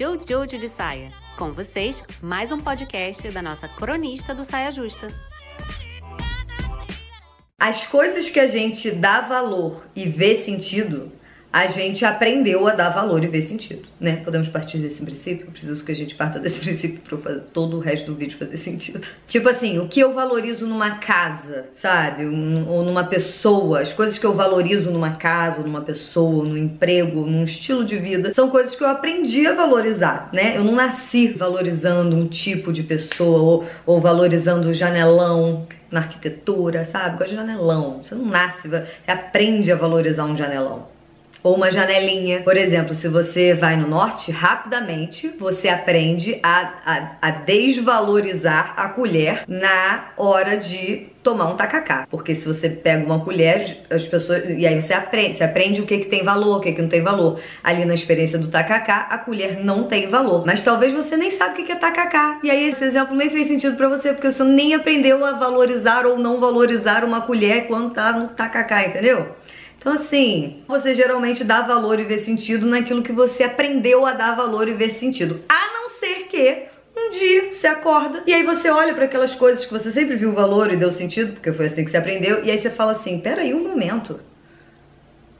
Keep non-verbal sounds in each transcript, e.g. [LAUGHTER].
Jojo de Saia. Com vocês, mais um podcast da nossa cronista do Saia Justa. As coisas que a gente dá valor e vê sentido a gente aprendeu a dar valor e ver sentido, né? Podemos partir desse princípio? Eu preciso que a gente parta [LAUGHS] desse princípio para todo o resto do vídeo fazer sentido. Tipo assim, o que eu valorizo numa casa, sabe? Ou numa pessoa, as coisas que eu valorizo numa casa, ou numa pessoa, ou num emprego, ou num estilo de vida, são coisas que eu aprendi a valorizar, né? Eu não nasci valorizando um tipo de pessoa ou, ou valorizando o janelão na arquitetura, sabe? Com janelão. Você não nasce, você aprende a valorizar um janelão ou uma janelinha. Por exemplo, se você vai no norte, rapidamente você aprende a, a, a desvalorizar a colher na hora de tomar um tacacá. Porque se você pega uma colher, as pessoas. E aí você aprende, você aprende o que, que tem valor, o que, que não tem valor. Ali na experiência do tacacá, a colher não tem valor. Mas talvez você nem sabe o que é tacacá. E aí esse exemplo nem fez sentido para você, porque você nem aprendeu a valorizar ou não valorizar uma colher quando tá no tacacá, entendeu? Então, assim, você geralmente dá valor e vê sentido naquilo que você aprendeu a dar valor e ver sentido. A não ser que um dia você acorda e aí você olha para aquelas coisas que você sempre viu valor e deu sentido, porque foi assim que você aprendeu, e aí você fala assim: peraí um momento.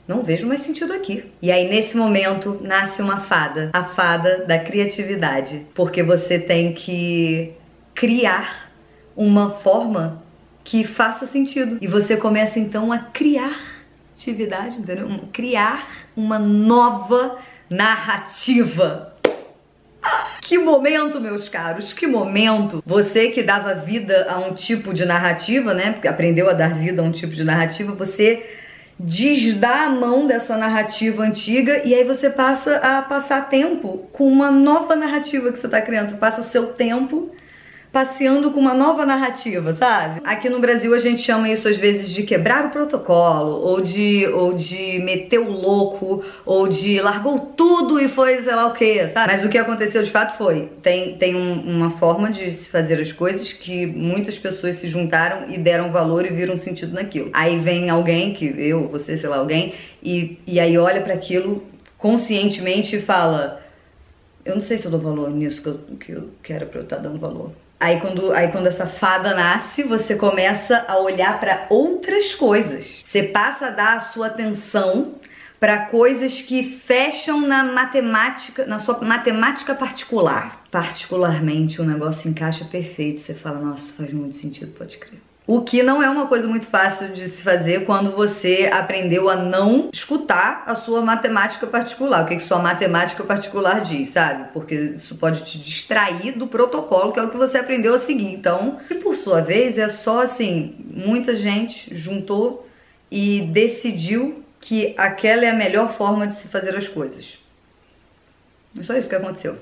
Não vejo mais sentido aqui. E aí, nesse momento, nasce uma fada. A fada da criatividade. Porque você tem que criar uma forma que faça sentido. E você começa então a criar atividade, entendeu? Criar uma nova narrativa. Que momento, meus caros, que momento! Você que dava vida a um tipo de narrativa, né? Porque aprendeu a dar vida a um tipo de narrativa, você desdá a mão dessa narrativa antiga e aí você passa a passar tempo com uma nova narrativa que você está criando. Você passa o seu tempo passeando com uma nova narrativa, sabe? Aqui no Brasil a gente chama isso às vezes de quebrar o protocolo, ou de, ou de meter o louco, ou de largou tudo e foi sei lá o que, sabe? Mas o que aconteceu de fato foi: tem, tem um, uma forma de se fazer as coisas que muitas pessoas se juntaram e deram valor e viram sentido naquilo. Aí vem alguém, que eu, você, sei lá, alguém, e, e aí olha para aquilo conscientemente e fala. Eu não sei se eu dou valor nisso que, eu, que, eu, que era pra eu estar tá dando valor. Aí quando, aí quando essa fada nasce, você começa a olhar para outras coisas. Você passa a dar a sua atenção para coisas que fecham na matemática, na sua matemática particular. Particularmente, o negócio encaixa perfeito. Você fala, nossa, faz muito sentido, pode crer. O que não é uma coisa muito fácil de se fazer quando você aprendeu a não escutar a sua matemática particular. O que, que sua matemática particular diz, sabe? Porque isso pode te distrair do protocolo, que é o que você aprendeu a seguir. Então, e por sua vez, é só assim: muita gente juntou e decidiu que aquela é a melhor forma de se fazer as coisas. É só isso que aconteceu.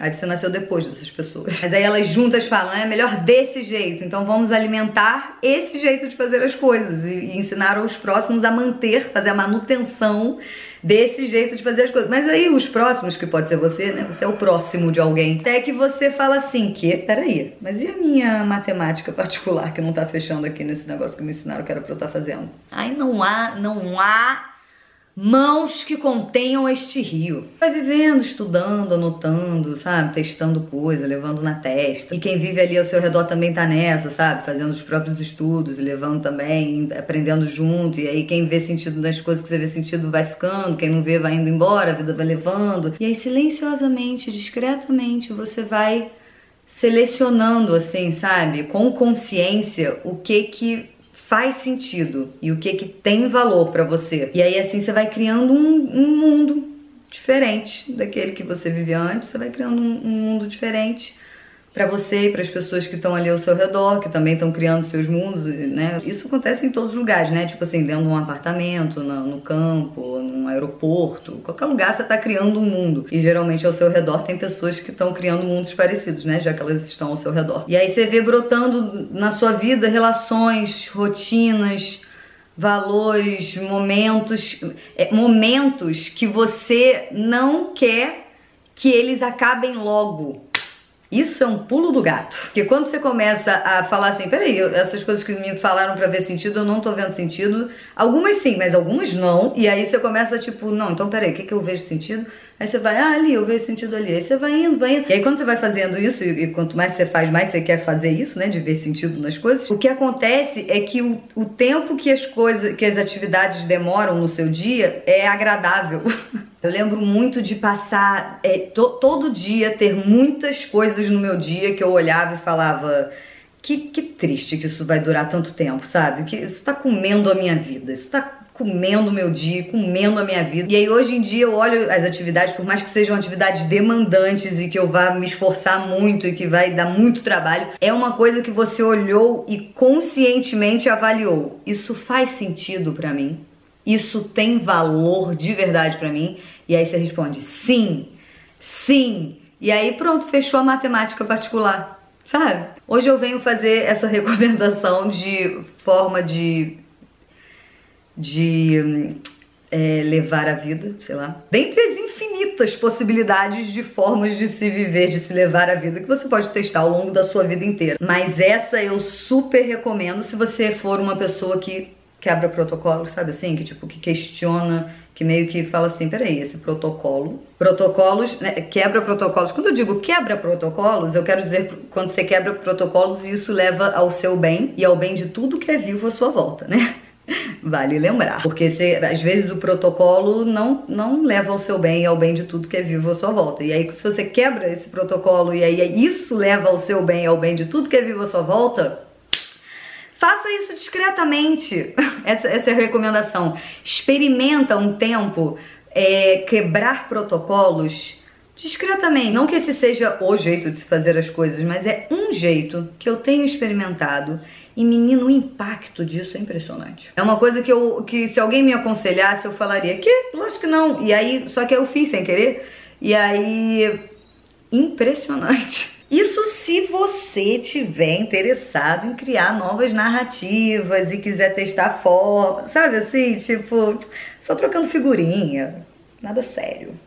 Aí você nasceu depois dessas pessoas. Mas aí elas juntas falam, é melhor desse jeito. Então vamos alimentar esse jeito de fazer as coisas e, ensinar os próximos a manter, fazer a manutenção desse jeito de fazer as coisas. Mas aí os próximos, que pode ser você, né? Você é o próximo de alguém. Até que você fala assim, que, peraí, mas e a minha matemática particular que não tá fechando aqui nesse negócio que me ensinaram que era pra eu estar tá fazendo? Aí não há, não há mãos que contenham este rio. Vai vivendo, estudando, anotando, sabe? Testando coisa, levando na testa. E quem vive ali ao seu redor também tá nessa, sabe? Fazendo os próprios estudos levando também, aprendendo junto. E aí quem vê sentido nas coisas que você vê sentido vai ficando, quem não vê vai indo embora, a vida vai levando. E aí silenciosamente, discretamente, você vai selecionando assim, sabe? Com consciência o que que faz sentido e o que que tem valor para você. E aí assim você vai criando um, um, mundo diferente daquele que você vivia antes, você vai criando um, um mundo diferente para você e para as pessoas que estão ali ao seu redor, que também estão criando seus mundos, né? Isso acontece em todos os lugares, né? Tipo assim, dentro de um apartamento, no, no campo, num aeroporto, qualquer lugar você está criando um mundo. E geralmente ao seu redor tem pessoas que estão criando mundos parecidos, né? Já que elas estão ao seu redor. E aí você vê brotando na sua vida relações, rotinas, valores, momentos, é, momentos que você não quer que eles acabem logo Isso é um pulo do gato. Porque quando você começa a falar assim, peraí, essas coisas que me falaram para ver sentido, eu não tô vendo sentido. Algumas sim, mas algumas não. E aí você começa tipo, não, então peraí, o que, que eu vejo sentido? Aí você vai, ah, ali, eu vejo sentido ali. Aí você vai indo, vai indo. E aí quando você vai fazendo isso, e, quanto mais você faz, mais você quer fazer isso, né? De ver sentido nas coisas. O que acontece é que o, o tempo que as coisas, que as atividades demoram no seu dia é agradável. [LAUGHS] Eu lembro muito de passar é, to, todo dia, ter muitas coisas no meu dia que eu olhava e falava. Que, que triste que isso vai durar tanto tempo, sabe? Que isso tá comendo a minha vida, isso tá comendo o meu dia, comendo a minha vida. E aí hoje em dia eu olho as atividades, por mais que sejam atividades demandantes e que eu vá me esforçar muito e que vai dar muito trabalho, é uma coisa que você olhou e conscientemente avaliou. Isso faz sentido para mim? Isso tem valor de verdade para mim? E aí você responde: sim, sim. E aí pronto, fechou a matemática particular. Sabe? Hoje eu venho fazer essa [LAUGHS] recomendação de forma de de é, levar a vida, sei lá. Dentre as infinitas possibilidades de formas de se viver, de se levar a vida, que você pode testar ao longo da sua vida inteira. Mas essa eu super recomendo se você for uma pessoa que quebra protocolo, sabe assim? Que tipo, que questiona, que meio que fala assim, peraí, esse protocolo. Protocolos, né, quebra protocolos. Quando eu digo quebra protocolos, eu quero dizer quando você quebra protocolos, isso leva ao seu bem e ao bem de tudo que é vivo à sua volta, né? [LAUGHS] Vale lembrar, porque às vezes o protocolo não, não leva ao seu bem e ao bem de tudo que é vivo à sua volta. E aí, se você quebra esse protocolo e aí isso leva ao seu bem e ao bem de tudo que é vivo à sua volta, faça isso discretamente. [LAUGHS] Essa, essa é a recomendação. Experimenta um tempo é, quebrar protocolos discretamente. Não que esse seja o jeito de se fazer as coisas, mas é um jeito que eu tenho experimentado e menino, o impacto disso é impressionante. É uma coisa que eu que se alguém me aconselhasse, eu falaria que, lógico que não. E aí, só que eu fiz sem querer. E aí impressionante. Se você tiver interessado em criar novas narrativas e quiser testar forma, sabe assim, tipo, só trocando figurinha, nada sério.